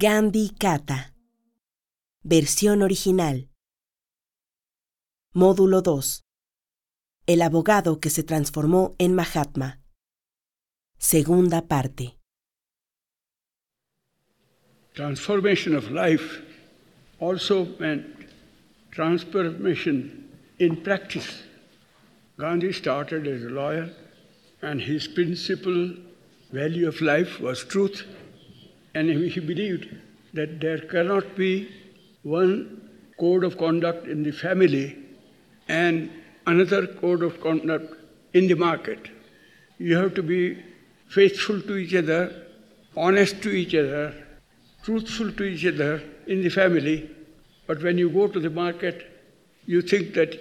Gandhi Kata. Versión original. Módulo 2. El abogado que se transformó en Mahatma. Segunda parte. Transformation of life also meant transformation in practice. Gandhi started as a lawyer, and his principal value of life was truth, and he believed that there cannot be one code of conduct in the family and another code of conduct in the market. You have to be faithful to each other, honest to each other, truthful to each other in the family, but when you go to the market, you think that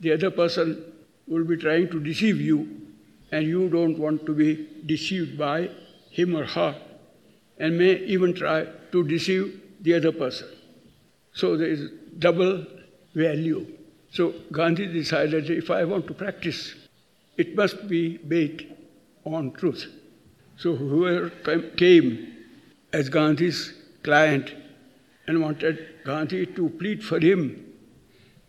the other person will be trying to deceive you, and you don't want to be deceived by him or her, and may even try to deceive the other person. So there is double value. So Gandhi decided if I want to practice, it must be based on truth. So whoever came as Gandhi's client and wanted Gandhi to plead for him,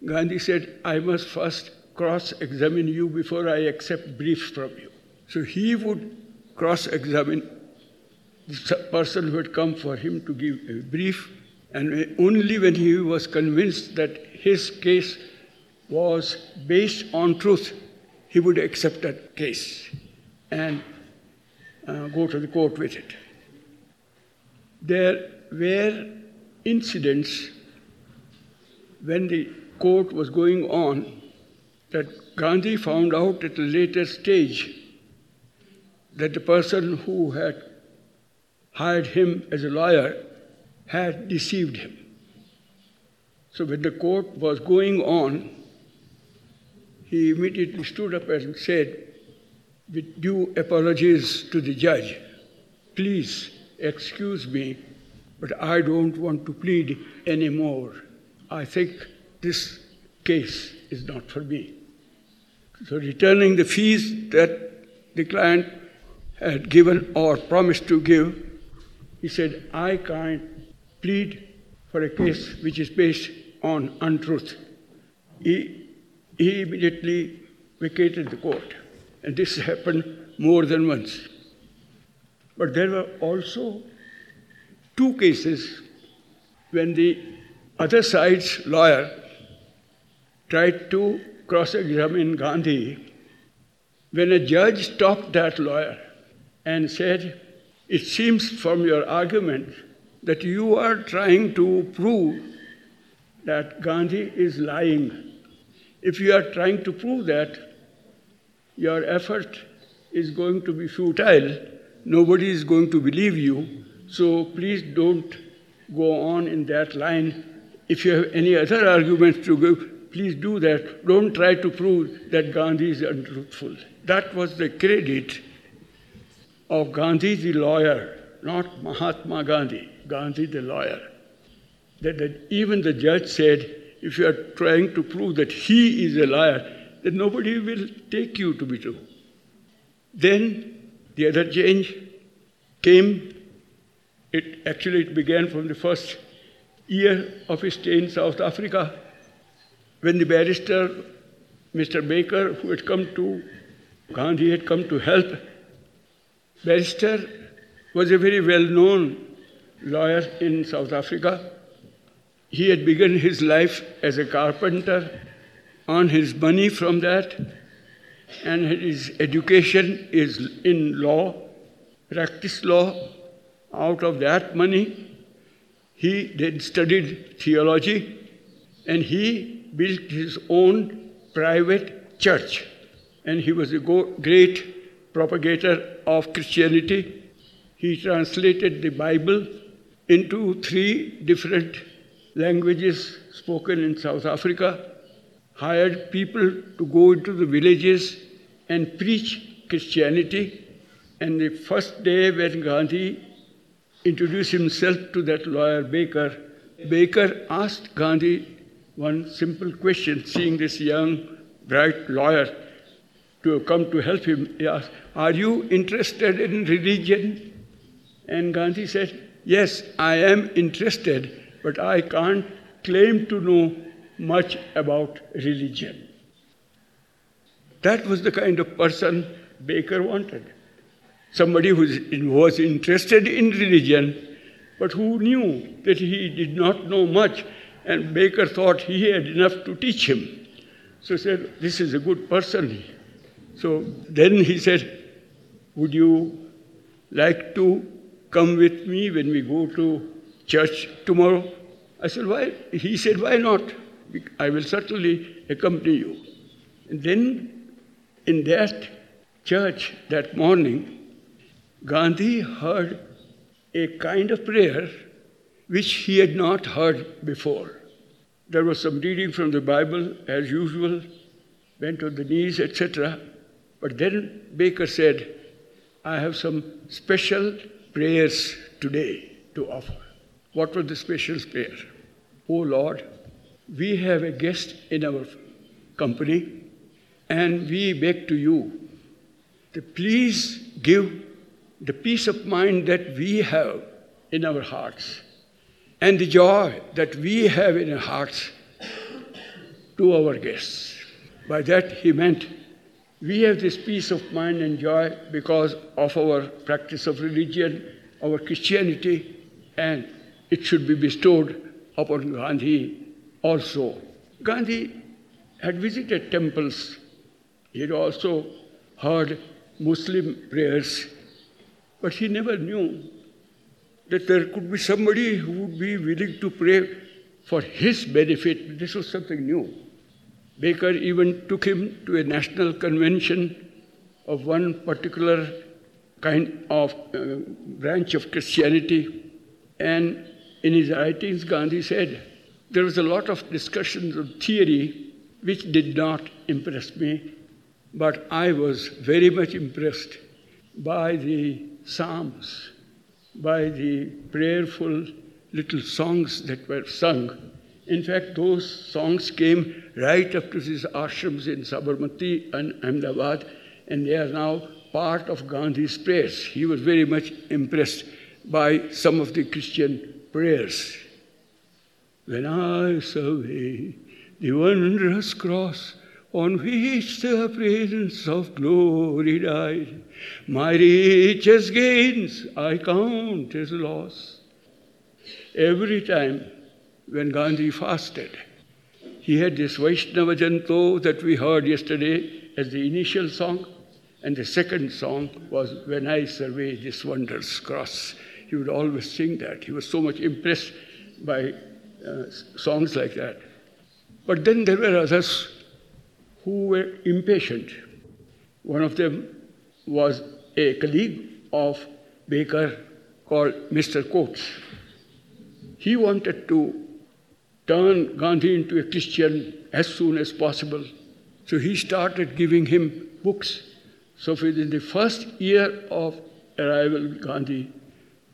Gandhi said, I must first cross examine you before I accept briefs from you. So he would cross examine the person who had come for him to give a brief, and only when he was convinced that his case was based on truth, he would accept that case and uh, go to the court with it. There were incidents when the court was going on that Gandhi found out at a later stage that the person who had hired him as a lawyer had deceived him. So when the court was going on, he immediately stood up and said, with due apologies to the judge, please excuse me, but I don't want to plead anymore. I think this case is not for me. So, returning the fees that the client had given or promised to give, he said, I can't plead for a case which is based on untruth. He, he immediately vacated the court, and this happened more than once. But there were also two cases when the other side's lawyer tried to cross examine Gandhi when a judge stopped that lawyer and said, It seems from your argument that you are trying to prove that Gandhi is lying. If you are trying to prove that, your effort is going to be futile. Nobody is going to believe you. So please don't go on in that line. If you have any other arguments to give, please do that. Don't try to prove that Gandhi is untruthful. That was the credit of Gandhi the lawyer, not Mahatma Gandhi, Gandhi the lawyer. That, that even the judge said, if you are trying to prove that he is a liar, then nobody will take you to be true. Then the other change came. It actually it began from the first year of his stay in South Africa, when the barrister, Mr. Baker, who had come to Gandhi, had come to help. Barrister was a very well-known lawyer in South Africa. He had begun his life as a carpenter, on his money from that, and his education is in law, practice law. Out of that money, he then studied theology, and he built his own private church. And he was a great propagator of Christianity. He translated the Bible into three different languages spoken in South Africa, hired people to go into the villages and preach Christianity. And the first day when Gandhi introduced himself to that lawyer Baker, Baker asked Gandhi one simple question, seeing this young, bright lawyer to come to help him. He asked, Are you interested in religion? And Gandhi said, Yes, I am interested, but I can't claim to know much about religion. That was the kind of person Baker wanted. Somebody who was interested in religion, but who knew that he did not know much, and Baker thought he had enough to teach him. So he said, This is a good person. So then he said, Would you like to come with me when we go to church tomorrow? I said, Why? He said, Why not? I will certainly accompany you. And then in that church that morning, Gandhi heard a kind of prayer which he had not heard before. There was some reading from the Bible as usual, went on the knees, etc. But then Baker said, I have some special prayers today to offer. What was the special prayer? Oh Lord, we have a guest in our company, and we beg to you to please give the peace of mind that we have in our hearts and the joy that we have in our hearts to our guests. By that he meant we have this peace of mind and joy because of our practice of religion, our Christianity, and it should be bestowed upon Gandhi also. Gandhi had visited temples. He had also heard Muslim prayers, but he never knew that there could be somebody who would be willing to pray for his benefit. This was something new. Baker even took him to a national convention of one particular kind of uh, branch of Christianity. And in his writings, Gandhi said, there was a lot of discussions of theory which did not impress me, but I was very much impressed by the Psalms, by the prayerful little songs that were sung in fact, those songs came right up to these ashrams in Sabarmati and Ahmedabad, and they are now part of Gandhi's prayers. He was very much impressed by some of the Christian prayers. When I survey the wondrous cross on which the presence of glory died, my richest gains I count as loss. Every time when Gandhi fasted. He had this Vaishnava Jana To that we heard yesterday as the initial song, and the second song was When I Survey This Wondrous Cross. He would always sing that. He was so much impressed by uh, songs like that. But then there were others who were impatient. One of them was a colleague of Baker called Mr. Coates. He wanted to turn Gandhi into a Christian as soon as possible. So he started giving him books. So within the first year of arrival Gandhi,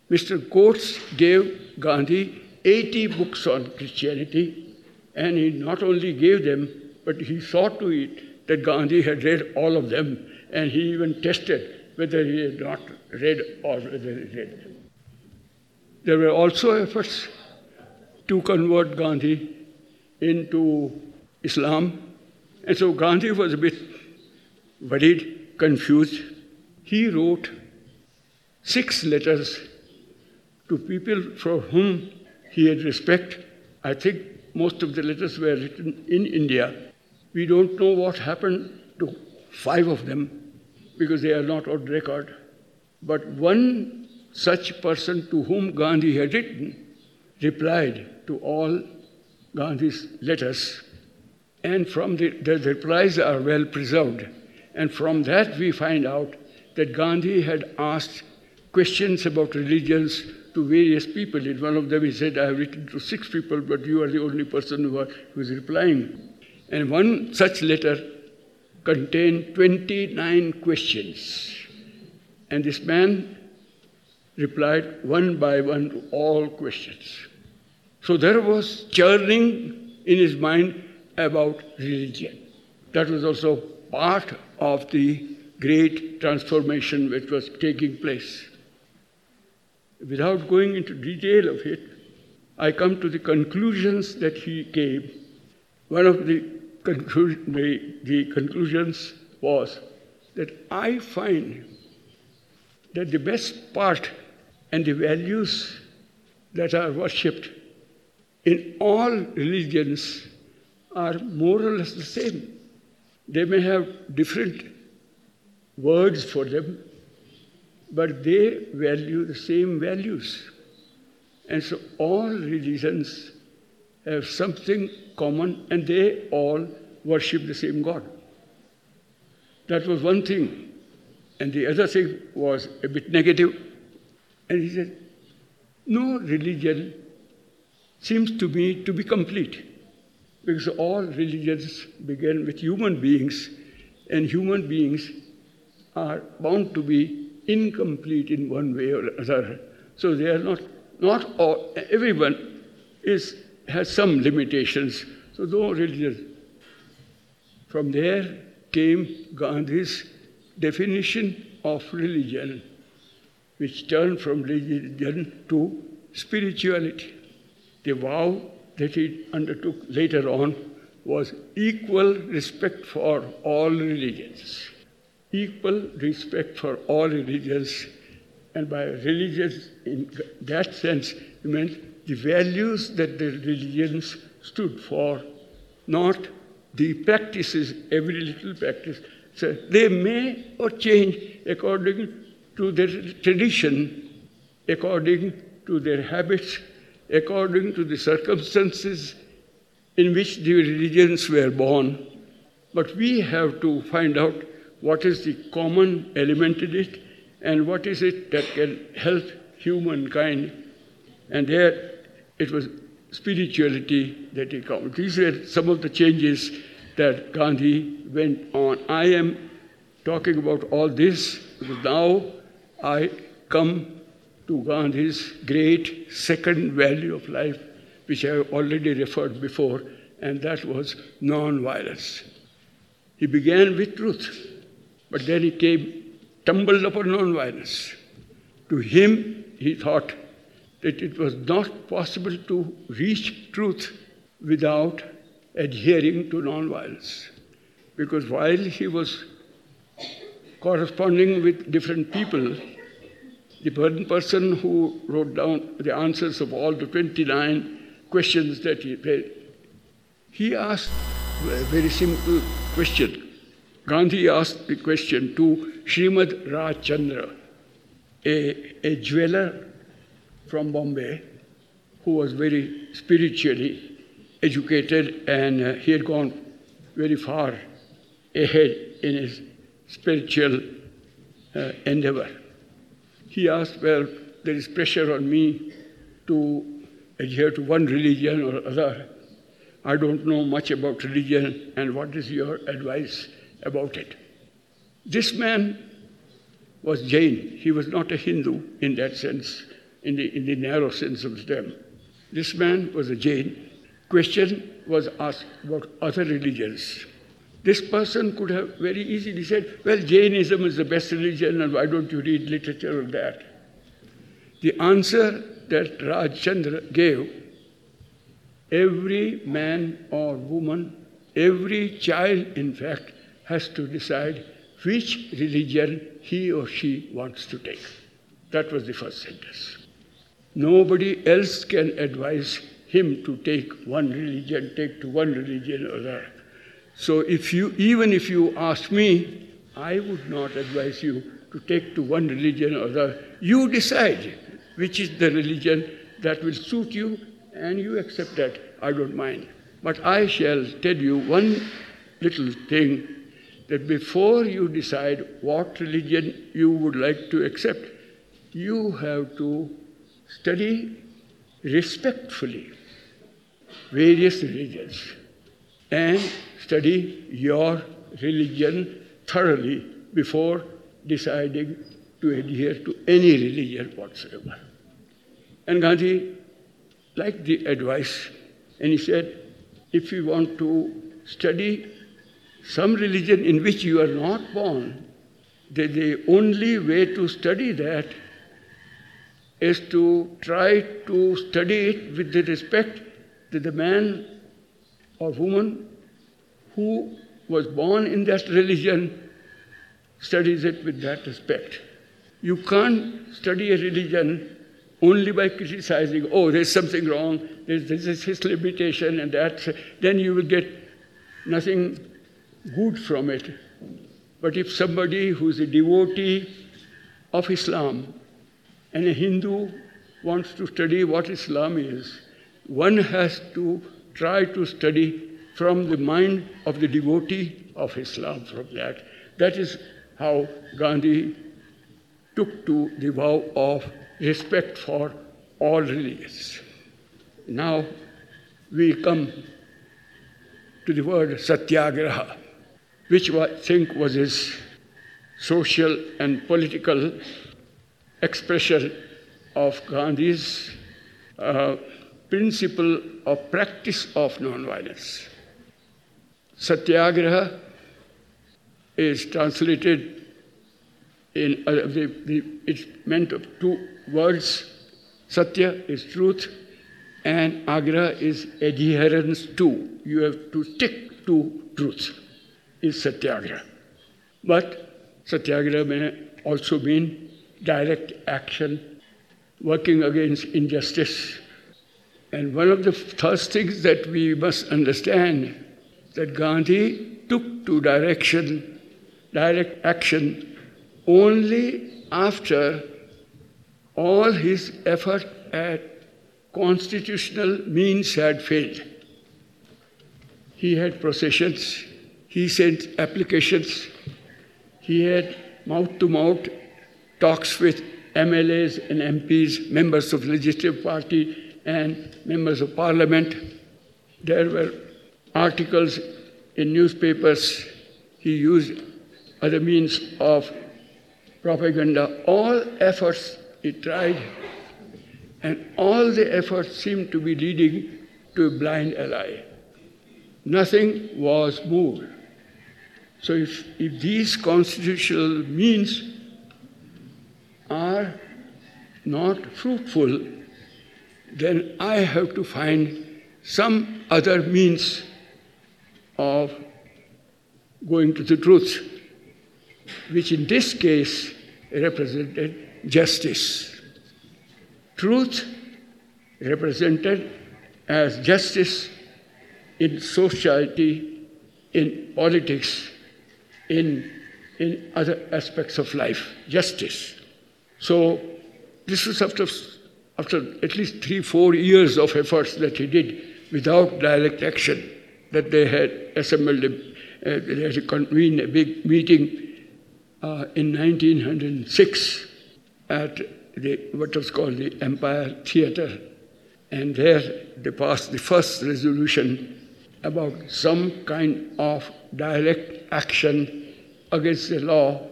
Mr. Coates gave Gandhi 80 books on Christianity, and he not only gave them, but he saw to it that Gandhi had read all of them, and he even tested whether he had not read or whether he read. There were also efforts to convert Gandhi into Islam. And so Gandhi was a bit worried, confused. He wrote six letters to people for whom he had respect. I think most of the letters were written in India. We don't know what happened to five of them because they are not on record. But one such person to whom Gandhi had written replied to all Gandhi's letters, and from the, the replies are well preserved. And from that, we find out that Gandhi had asked questions about religions to various people. In one of them, he said, I have written to six people, but you are the only person who, are, who is replying. And one such letter contained 29 questions. And this man replied one by one to all questions. So there was churning in his mind about religion. That was also part of the great transformation which was taking place. without going into detail of it, I come to the conclusions that he gave. One of the, conclu- the, the conclusions was that I find that the best part and the values that are worshipped in all religions are more or less the same. They may have different words for them, but they value the same values. And so all religions have something common and they all worship the same God. That was one thing. And the other thing was a bit negative. And he said, No religion seems to me to be complete. Because all religions begin with human beings, and human beings are bound to be incomplete in one way or other. So they are not, not all, everyone is, has some limitations. So no religion. From there came Gandhi's definition of religion, which turned from religion to spirituality. The vow that he undertook later on was equal respect for all religions equal respect for all religions. And by religions, in that sense, it meant the values that the religions stood for, not the practices, every little practice. So they may or change according to their tradition, according to their habits, according to the circumstances in which the religions were born. But we have to find out what is the common element in it, and what is it that can help humankind. And there it was spirituality that he came. These were some of the changes that Gandhi went on. I am talking about all this because now I come to Gandhi's great second value of life, which I have already referred before, and that was non-violence. He began with truth. But then he came, tumbled upon nonviolence. To him, he thought that it was not possible to reach truth without adhering to nonviolence. Because while he was corresponding with different people, the person who wrote down the answers of all the 29 questions that he read, he asked a very simple question Gandhi asked the question to Srimad Rajchandra, a, a jeweler from Bombay who was very spiritually educated and uh, he had gone very far ahead in his spiritual uh, endeavor. He asked, Well, there is pressure on me to adhere to one religion or other. I don't know much about religion, and what is your advice? about it. This man was Jain. He was not a Hindu in that sense, in the, in the narrow sense of the. This man was a Jain. Question was asked about other religions. This person could have very easily said, Well, Jainism is the best religion, and why don't you read literature on that? The answer that Rajchandra gave every man or woman, every child, in fact, has to decide which religion he or she wants to take. That was the first sentence. Nobody else can advise him to take one religion, take to one religion or other. So if you, even if you ask me, I would not advise you to take to one religion or the other. You decide which is the religion that will suit you, and you accept that. I don't mind. But I shall tell you one little thing that before you decide what religion you would like to accept, you have to study respectfully various religions and study your religion thoroughly before deciding to adhere to any religion whatsoever. And Gandhi liked the advice and he said, if you want to study some religion in which you are not born, the, the only way to study that is to try to study it with the respect that the man or woman who was born in that religion studies it with that respect. You can't study a religion only by criticizing, oh, there's something wrong, this is his limitation, and that, then you will get nothing good from it. But if somebody who's a devotee of Islam and a Hindu wants to study what Islam is, one has to try to study from the mind of the devotee of Islam from that. That is how Gandhi took to the vow of respect for all religions. Now we come to the word satyagraha, which I think was his social and political expression of Gandhi's uh, principle of practice of nonviolence. Satyagraha is translated in uh, it's meant of two words. Satya is truth, and agra is adherence to. You have to stick to truth. Is satyagraha. But satyagraha may also mean direct action, working against injustice. And one of the first things that we must understand that Gandhi took to direction, direct action only after all his effort at constitutional means had failed. He had processions, he sent applications, he had mouth to mouth talks with MLAs and MPs, members of legislative party and members of parliament. There were articles in newspapers. He used other means of propaganda. All efforts he tried, and all the efforts seemed to be leading to a blind ally. Nothing was moved. So if, if these constitutional means are not fruitful, then I have to find some other means of going to the truth, which in this case represented justice. Truth represented as justice in society, in politics, in, in other aspects of life. Justice. So, this was after, after at least three, four years of efforts that he did without direct action, that they had assembled, a, uh, they had convened a big meeting uh, in 1906 at the, what was called the Empire Theatre. And there they passed the first resolution about some kind of direct action against the law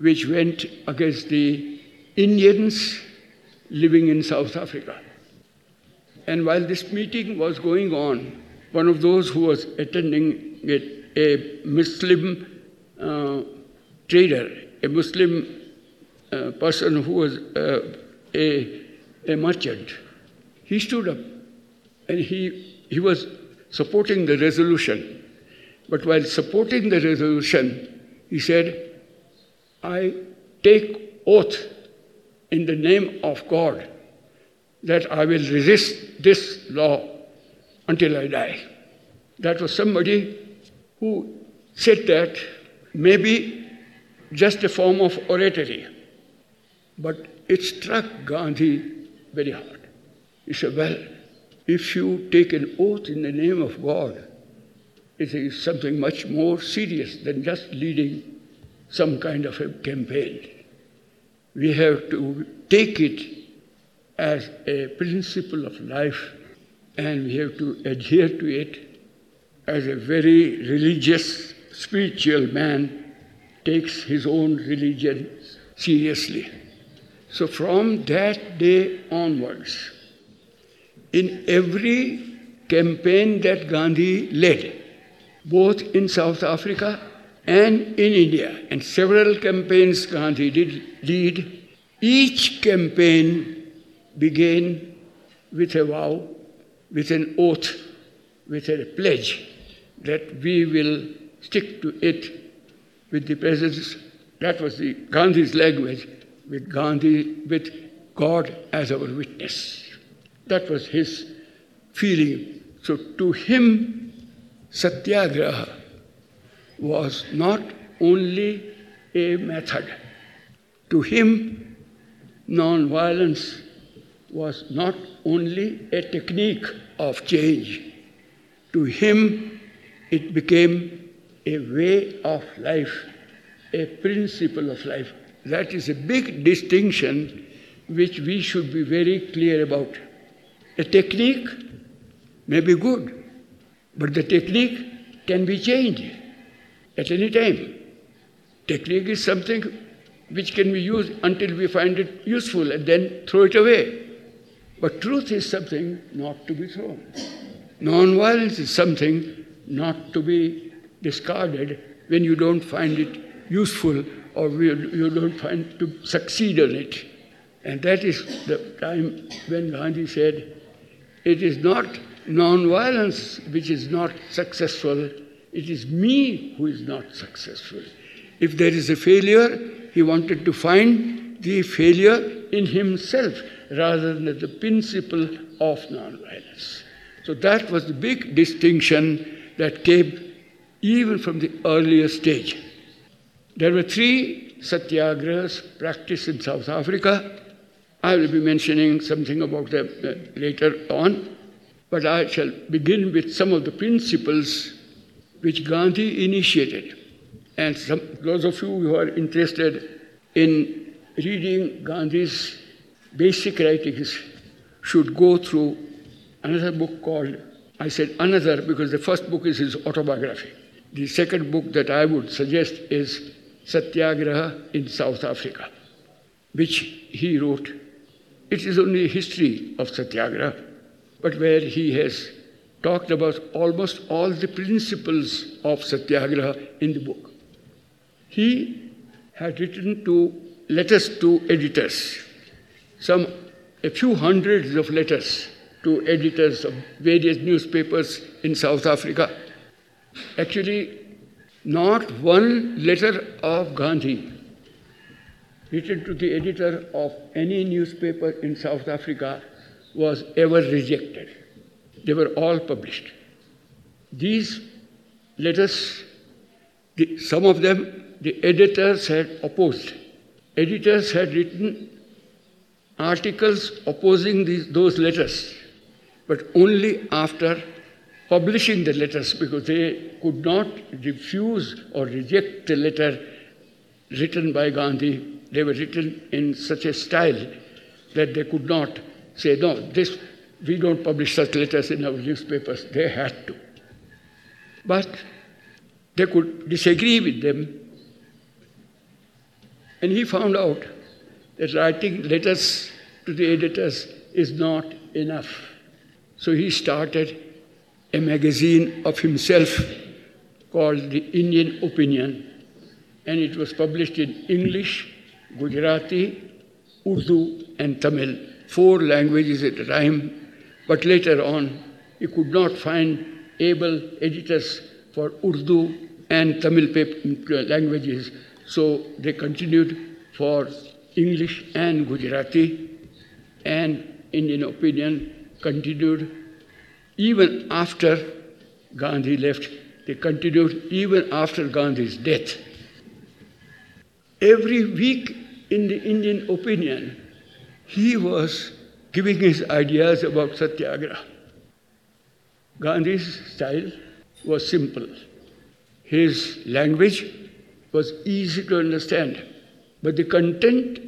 which went against the Indians living in South Africa. And while this meeting was going on, one of those who was attending it, a Muslim uh, trader, a Muslim uh, person who was uh, a, a merchant, he stood up and he, he was supporting the resolution. But while supporting the resolution, he said, I take oath in the name of God that I will resist this law until I die. That was somebody who said that maybe just a form of oratory. But it struck Gandhi very hard. He said, Well, if you take an oath in the name of God, it is something much more serious than just leading some kind of a campaign. We have to take it as a principle of life and we have to adhere to it as a very religious, spiritual man takes his own religion seriously. So from that day onwards, in every campaign that Gandhi led, both in South Africa and in India, and several campaigns Gandhi did lead, Each campaign began with a vow, with an oath, with a pledge that we will stick to it with the presence. That was the Gandhi's language, with Gandhi, with God as our witness. That was his feeling. So to him, Satyagraha was not only a method. To him, non-violence was not only a technique of change. To him, it became a way of life, a principle of life. That is a big distinction which we should be very clear about. A technique may be good, but the technique can be changed at any time. Technique is something which can be used until we find it useful and then throw it away. But truth is something not to be thrown. Non-violence is something not to be discarded when you don't find it useful or you don't find to succeed on it. And that is the time when Gandhi said, it is not non-violence which is not successful, it is me who is not successful. If there is a failure, he wanted to find the failure in himself rather than the principle of non-violence. So that was the big distinction that came even from the earlier stage. There were three satyagrahas practiced in South Africa. I will be mentioning something about them uh, later on, but I shall begin with some of the principles which Gandhi initiated. And some, those of you who are interested in reading Gandhi's basic writings should go through another book called, I said another because the first book is his autobiography. The second book that I would suggest is Satyagraha in South Africa, which he wrote. It is only a history of Satyagraha, but where he has talked about almost all the principles of Satyagraha in the book. He had written to letters to editors, some a few hundreds of letters to editors of various newspapers in South Africa. Actually, not one letter of Gandhi written to the editor of any newspaper in South Africa was ever rejected. They were all published. These letters, the, some of them the editors had opposed. Editors had written articles opposing these, those letters, but only after publishing the letters because they could not refuse or reject the letter written by Gandhi. They were written in such a style that they could not say, no, this, we don't publish such letters in our newspapers. They had to. But they could disagree with them and he found out that writing letters to the editors is not enough. So he started a magazine of himself called The Indian Opinion, and it was published in English, Gujarati, Urdu, and Tamil, four languages at a time. But later on, he could not find able editors for Urdu and Tamil languages, so they continued for English and Gujarati, and Indian opinion continued even after Gandhi left. They continued even after Gandhi's death. Every week in the Indian opinion, he was giving his ideas about Satyagraha. Gandhi's style was simple. His language was easy to understand, but the content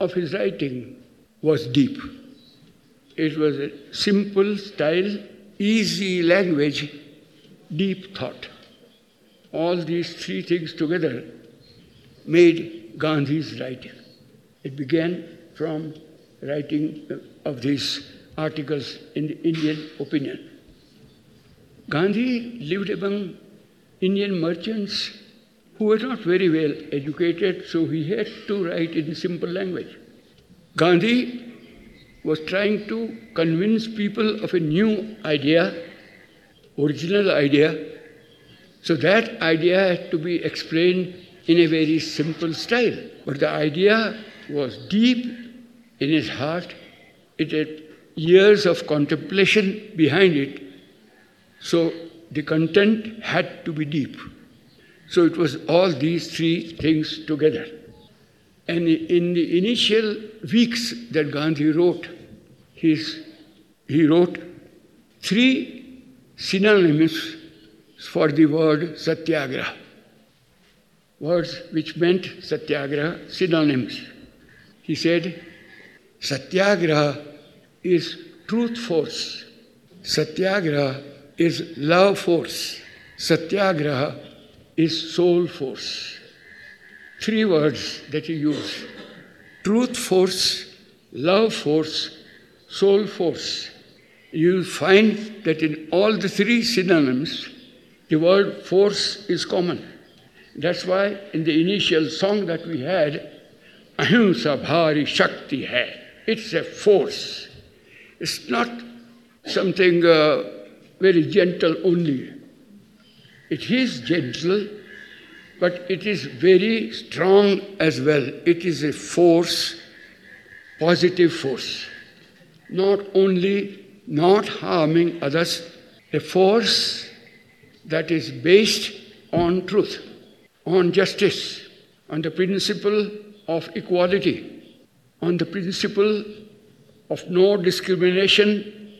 of his writing was deep. It was a simple style, easy language, deep thought. All these three things together made Gandhi's writing. It began from writing of these articles in the Indian opinion. Gandhi lived among Indian merchants who was not very well educated, so he had to write in simple language. Gandhi was trying to convince people of a new idea, original idea. So that idea had to be explained in a very simple style. But the idea was deep in his heart. It had years of contemplation behind it. So the content had to be deep. So it was all these three things together. And in the initial weeks that Gandhi wrote, his, he wrote three synonyms for the word satyagraha. Words which meant satyagraha, synonyms. He said, Satyagraha is truth force. Satyagraha is love force. Satyagraha is soul force. Three words that you use truth force, love force, soul force. You find that in all the three synonyms, the word force is common. That's why in the initial song that we had, Ahimsa Bhari Shakti Hai. It's a force. It's not something uh, very gentle only. It is gentle, but it is very strong as well. It is a force, positive force. Not only not harming others, a force that is based on truth, on justice, on the principle of equality, on the principle of no discrimination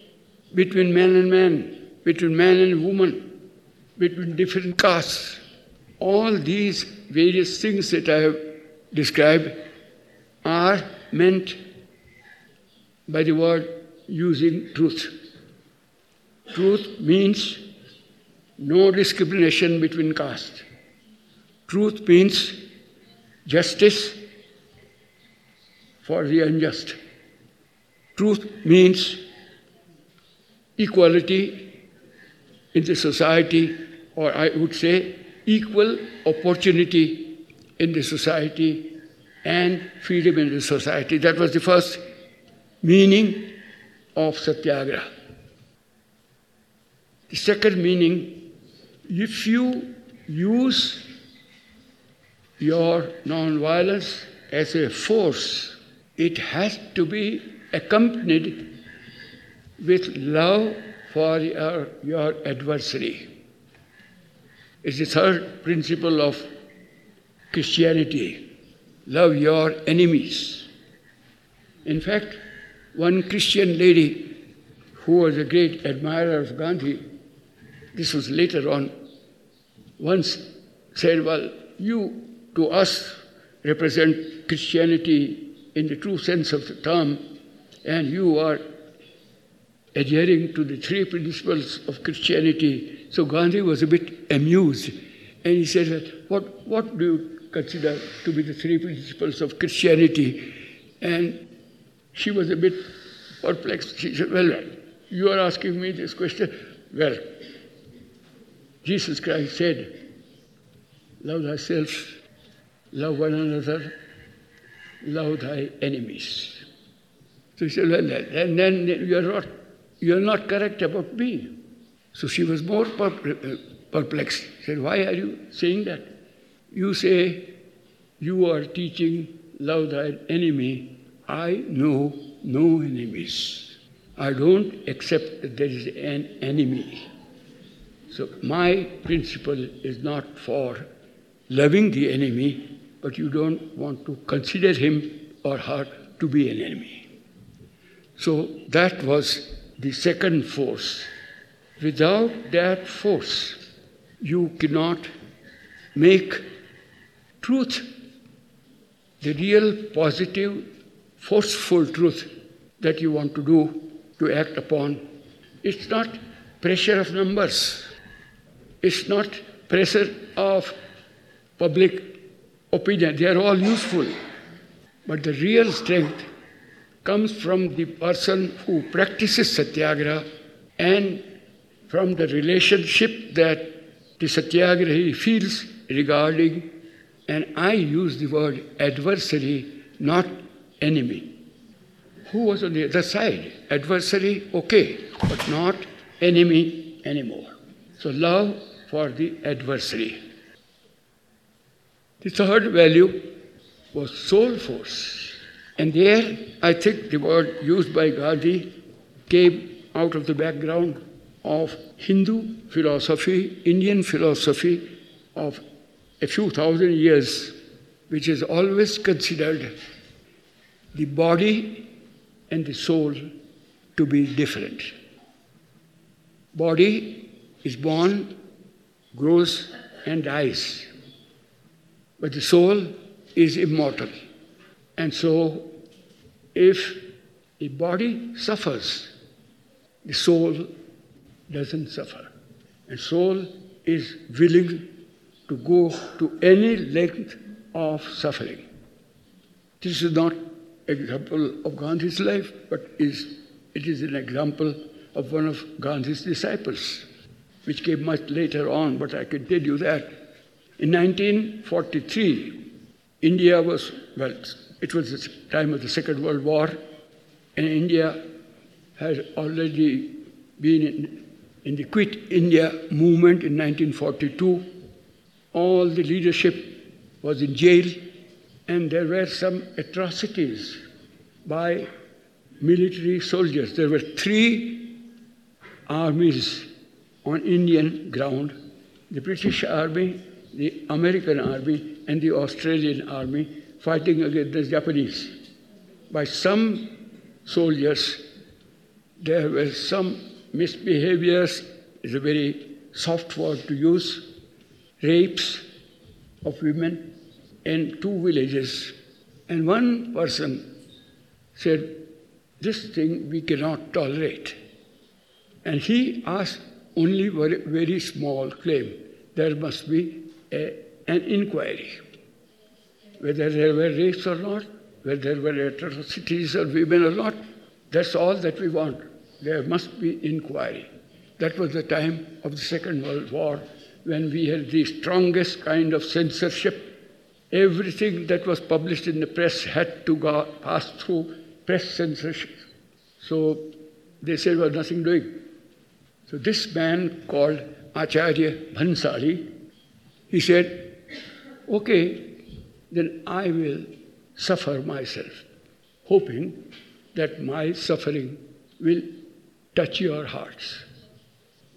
between man and man, between man and woman, between different castes. All these various things that I have described are meant by the word using truth. Truth means no discrimination between castes. Truth means justice for the unjust. Truth means equality in the society, or I would say equal opportunity in the society and freedom in the society. That was the first meaning of satyagraha. The second meaning, if you use your non-violence as a force, it has to be accompanied with love for your, your adversary. It's the third principle of Christianity love your enemies. In fact, one Christian lady who was a great admirer of Gandhi, this was later on, once said, Well, you to us represent Christianity in the true sense of the term, and you are adhering to the three principles of Christianity. So Gandhi was a bit amused, and he said, What, what do you consider to be the three principles of Christianity? And she was a bit perplexed. She said, Well, you are asking me this question. Well, Jesus Christ said, Love thyself, love one another, love thy enemies. So he said, Well, and then you are not, you are not correct about me. So she was more uh, perplexed. She said, Why are you saying that? You say you are teaching love thy enemy. I know no enemies. I don't accept that there is an enemy. So my principle is not for loving the enemy, but you don't want to consider him or her to be an enemy. So that was the second force. Without that force, you cannot make truth the real positive, forceful truth that you want to do, to act upon. It's not pressure of numbers. It's not pressure of public opinion. They are all useful. But the real strength comes from the person who practices satyagraha and from the relationship that the satyagrahi feels regarding, and I use the word adversary, not enemy. who was on the other side. Adversary, okay, but not enemy anymore. So, love for the adversary. The third value was soul force. And there, I think the word used by Gandhi came out of the background of Hindu philosophy, Indian philosophy of a few thousand years, which is always considered the body and the soul to be different. Body is born, grows, and dies. But the soul is immortal. And so, if the body suffers, the soul doesn't suffer. And soul is willing to go to any length of suffering. This is not an example of Gandhi's life, but is, it is an example of one of Gandhi's disciples, which came much later on, but I can tell you that. In 1943, India was, well, it was the time of the Second World War, and India had already been in, in the Quit India movement in 1942. All the leadership was in jail, and there were some atrocities by military soldiers. There were three armies on Indian ground the British Army, the American Army, and the Australian Army fighting against the Japanese. By some soldiers, there were some misbehaviors, is a very soft word to use, rapes of women in two villages. And one person said, This thing we cannot tolerate. And he asked only very, very small claim. There must be a, an inquiry. Whether there were rapes or not, whether there were atrocities of women or not, that's all that we want. There must be inquiry. That was the time of the Second World War when we had the strongest kind of censorship. Everything that was published in the press had to go, pass through press censorship. So they said, well, nothing doing. So this man called Acharya Bhansali, he said, okay, then I will suffer myself, hoping that my suffering will touch your hearts.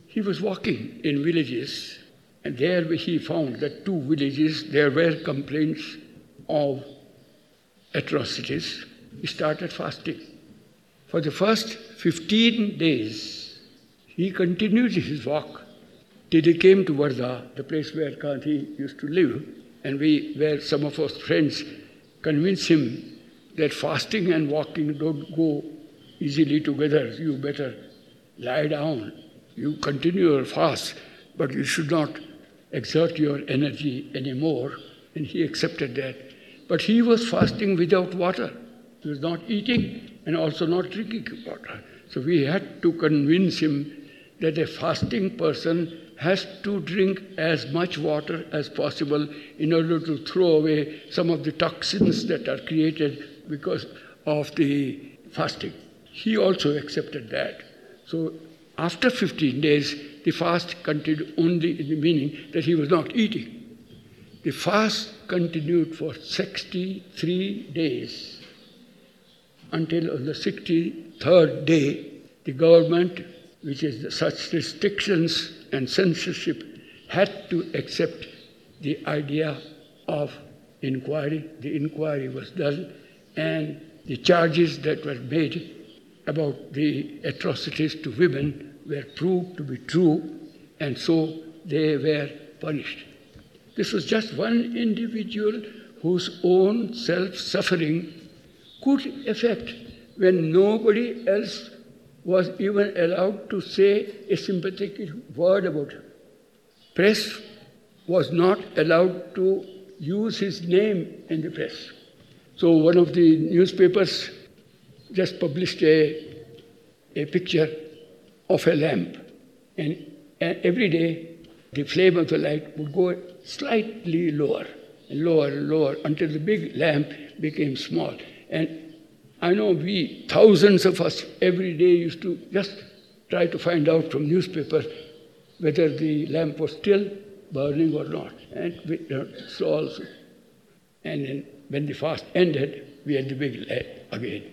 He was walking in villages, and there he found that two villages there were complaints of atrocities. He started fasting. For the first 15 days, he continued his walk till he came to Wardha, the place where Gandhi used to live, and we, where some of our friends convinced him that fasting and walking don't go easily together. You better lie down. You continue your fast, but you should not exert your energy anymore. And he accepted that. But he was fasting without water. He was not eating and also not drinking water. So we had to convince him that a fasting person has to drink as much water as possible in order to throw away some of the toxins that are created because of the fasting. He also accepted that. So after 15 days, the fast continued only in the meaning that he was not eating. The fast continued for 63 days until on the 63rd day, the government, which is such restrictions and censorship, had to accept the idea of inquiry. The inquiry was done, and the charges that were made about the atrocities to women were proved to be true, and so they were punished. This was just one individual whose own self suffering could affect when nobody else was even allowed to say a sympathetic word about him. Press was not allowed to use his name in the press. So one of the newspapers just published a, a picture of a lamp. And, and every day the flame of the light would go slightly lower and lower and lower until the big lamp became small. And I know we, thousands of us, every day used to just try to find out from newspaper whether the lamp was still burning or not. And we, so also. And then when the fast ended, we had the big light again.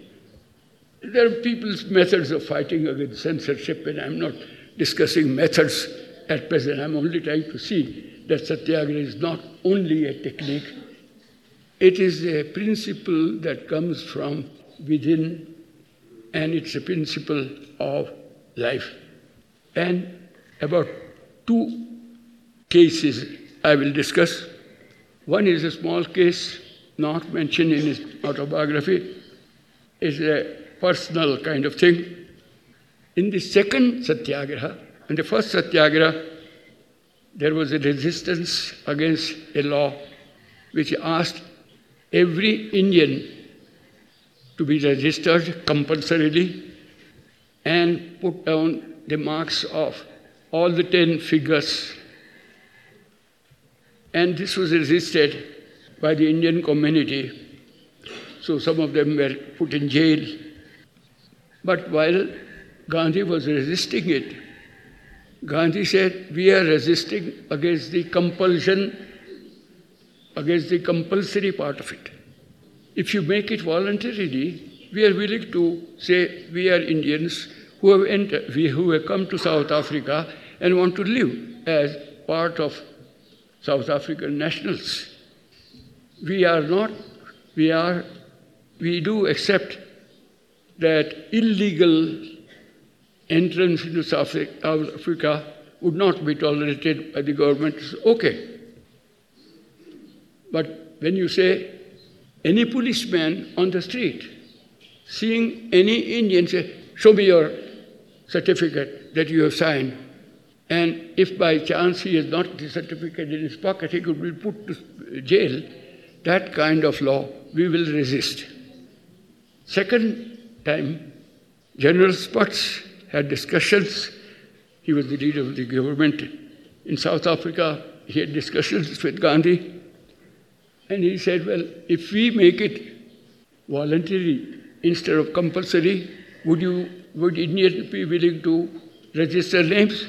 There are people's methods of fighting against censorship, and I'm not discussing methods at present. I'm only trying to see that satyagraha is not only a technique, it is a principle that comes from within, and it's a principle of life. And about two cases I will discuss. One is a small case, not mentioned in his autobiography, is a personal kind of thing. In the second satyagraha, in the first satyagraha, there was a resistance against a law which asked every Indian to be registered compulsorily and put down the marks of all the ten figures. And this was resisted by the Indian community. So some of them were put in jail. But while Gandhi was resisting it, Gandhi said, We are resisting against the compulsion, against the compulsory part of it. If you make it voluntarily, we are willing to say we are Indians who have, entered, who have come to South Africa and want to live as part of South African nationals. We are not, we are, we do accept that illegal entrance into South Africa would not be tolerated by the government. Okay. But when you say any policeman on the street seeing any Indian say, Show me your certificate that you have signed. And if by chance he has not the certificate in his pocket, he could be put to jail. That kind of law we will resist. Second time, General Smuts had discussions. He was the leader of the government in South Africa. He had discussions with Gandhi. And he said, Well, if we make it voluntary instead of compulsory, would you would Indians be willing to register names?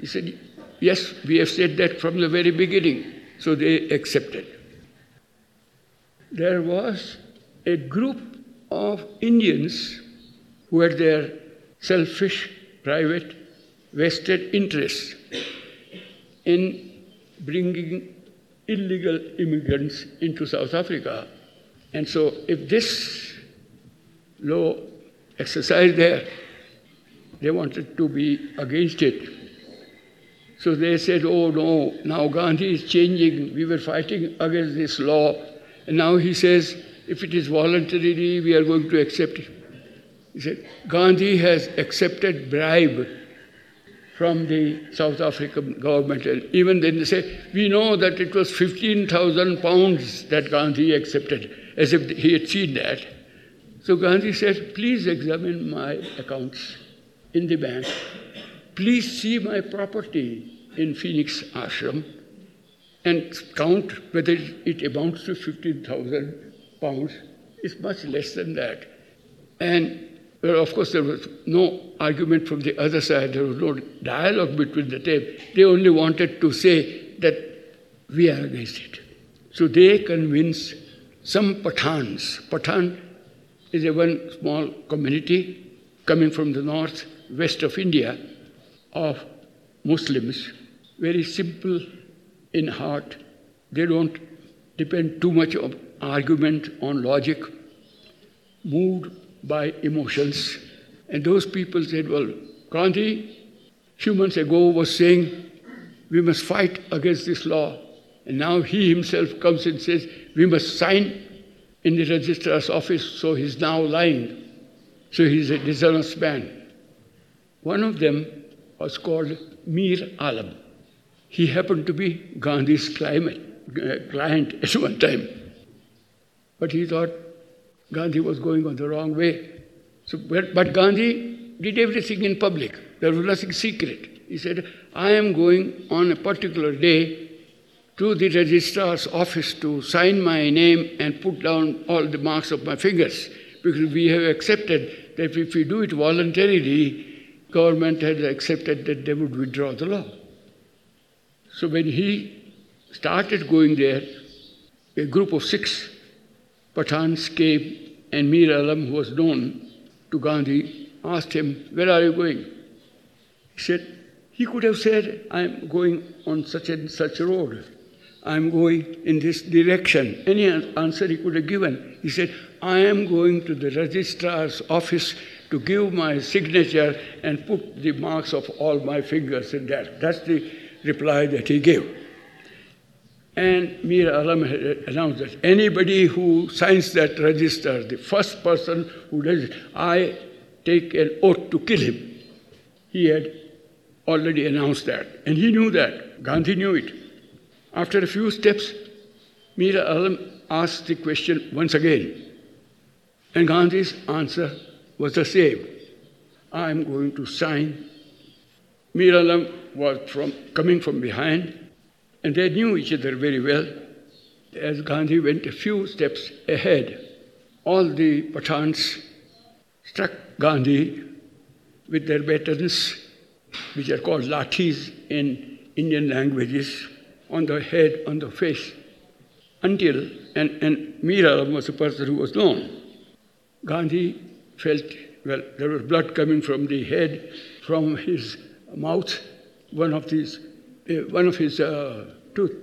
He said, Yes, we have said that from the very beginning. So they accepted. There was a group of Indians who had their selfish, private, vested interests in bringing illegal immigrants into South Africa. And so, if this law exercised there, they wanted to be against it. So they said, oh no, now Gandhi is changing. We were fighting against this law. And now he says, if it is voluntarily, we are going to accept it. He said, Gandhi has accepted bribe from the South African government. And even then they say, we know that it was 15,000 pounds that Gandhi accepted, as if he had seen that. So Gandhi said, please examine my accounts in the bank. Please see my property in Phoenix Ashram and count whether it amounts to 15,000 pounds. It's much less than that. And well, of course, there was no argument from the other side. There was no dialogue between the two. They only wanted to say that we are against it. So they convinced some Pathans. Pathan is a one small community coming from the north, west of India, of Muslims, very simple in heart. They don't depend too much on argument, on logic, moved by emotions. And those people said, well, Gandhi, few months ago, was saying we must fight against this law. And now he himself comes and says we must sign in the registrar's office, so he's now lying. So he's a dishonest man. One of them was called Mir Alam. He happened to be Gandhi's climate, uh, client at one time. But he thought Gandhi was going on the wrong way. So, but, Gandhi did everything in public. There was nothing secret. He said, I am going on a particular day to the registrar's office to sign my name and put down all the marks of my fingers. because we have accepted that if we do it voluntarily, government has accepted that they would withdraw the law. So when he started going there, a group of six Pathans came and Mir Alam, who was known to Gandhi, asked him, Where are you going? He said, He could have said, I'm going on such and such road. I'm going in this direction. Any answer he could have given. He said, I am going to the registrar's office to give my signature and put the marks of all my fingers in that. That's the reply that he gave. And Mir Alam eh, eh, announced that anybody who signs that register, the first person who does it, I take an oath to kill him. He had already announced that. And he knew that. Gandhi knew it. After a few steps, Mir Alam asked the question once again. And Gandhi's answer was the same. I am going to sign. Mir Alam was from, coming from behind, and they knew each other very well. As Gandhi went a few steps ahead, all the Pathans struck Gandhi with their batons, which are called lathis in Indian languages, on the head, on the face, until, and, and Mir Alam was a person who was known. Gandhi felt, well, there was blood coming from the head, from his mouth. One of these, one of his uh, tooth,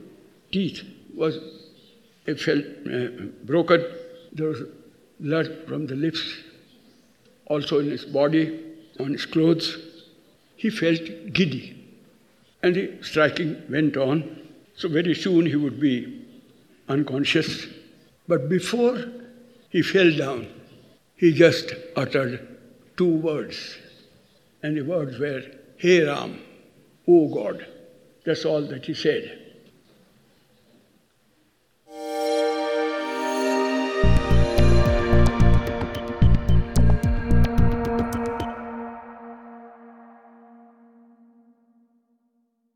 teeth was, it felt uh, broken. There was blood from the lips, also in his body, on his clothes. He felt giddy. And the striking went on. So very soon he would be unconscious. But before he fell down, he just uttered two words. And the words were, Hey Ram, O God. That's all that he said.